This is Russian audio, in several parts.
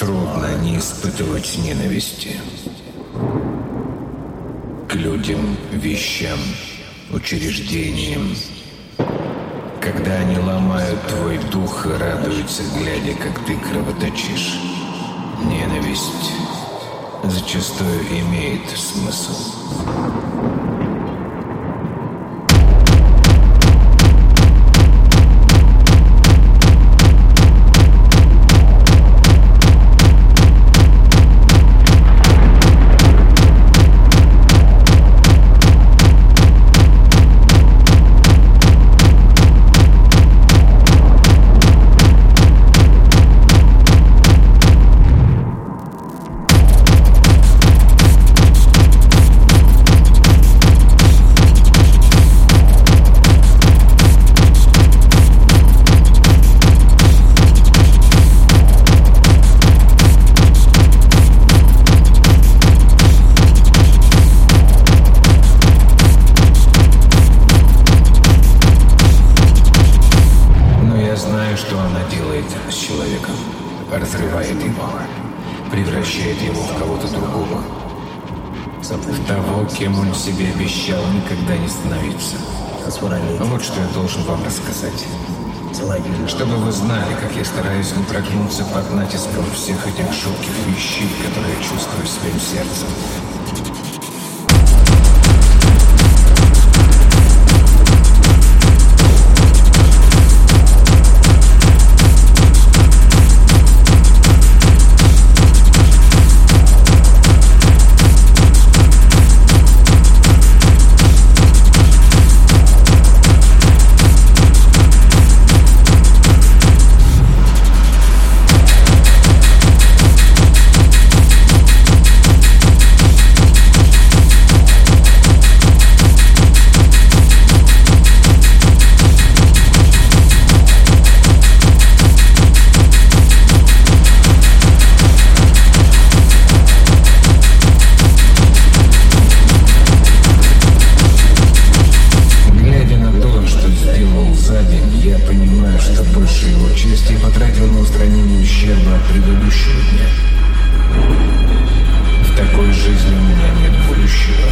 Трудно не испытывать ненависти. К людям, вещам, учреждениям. Когда они ломают твой дух и радуются, глядя, как ты кровоточишь. Ненависть зачастую имеет смысл. Превращает его в кого-то другого. В того, кем он себе обещал никогда не становиться. Вот что я должен вам рассказать. Чтобы вы знали, как я стараюсь не прогнуться под натиском всех этих жутких вещей, которые я чувствую своим сердцем. От предыдущего дня. В такой жизни у меня нет будущего.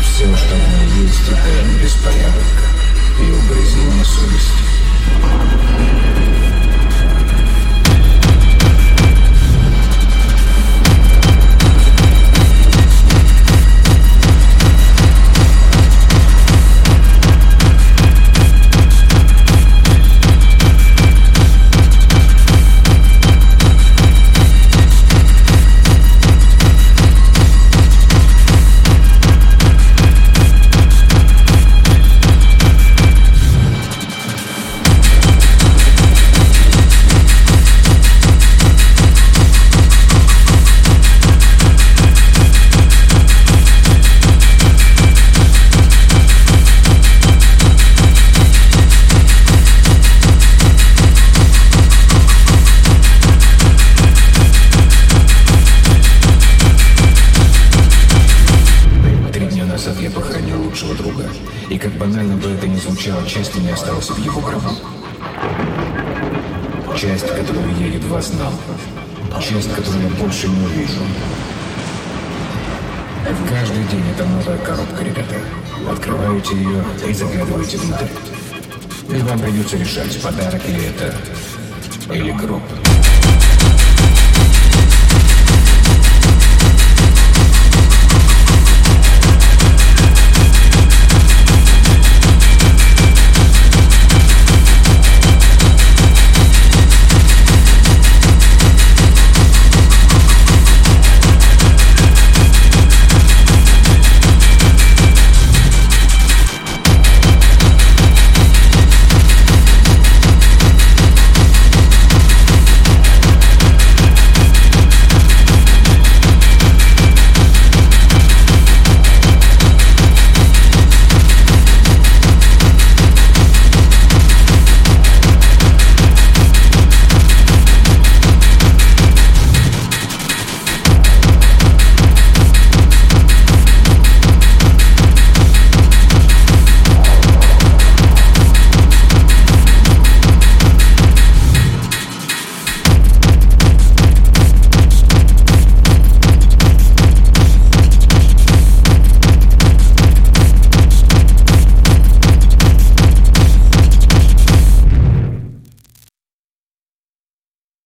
Все, что в ней есть, это беспорядок и угрызение совести. Назад я похоронил лучшего друга. И как банально бы это ни звучало, часть меня осталась в его гробу. Часть, которую я едва знал. Часть, которую я больше не увижу. Каждый день это новая коробка, ребята. Открываете ее и заглядываете внутрь. И вам придется решать, подарок ли это или гроб.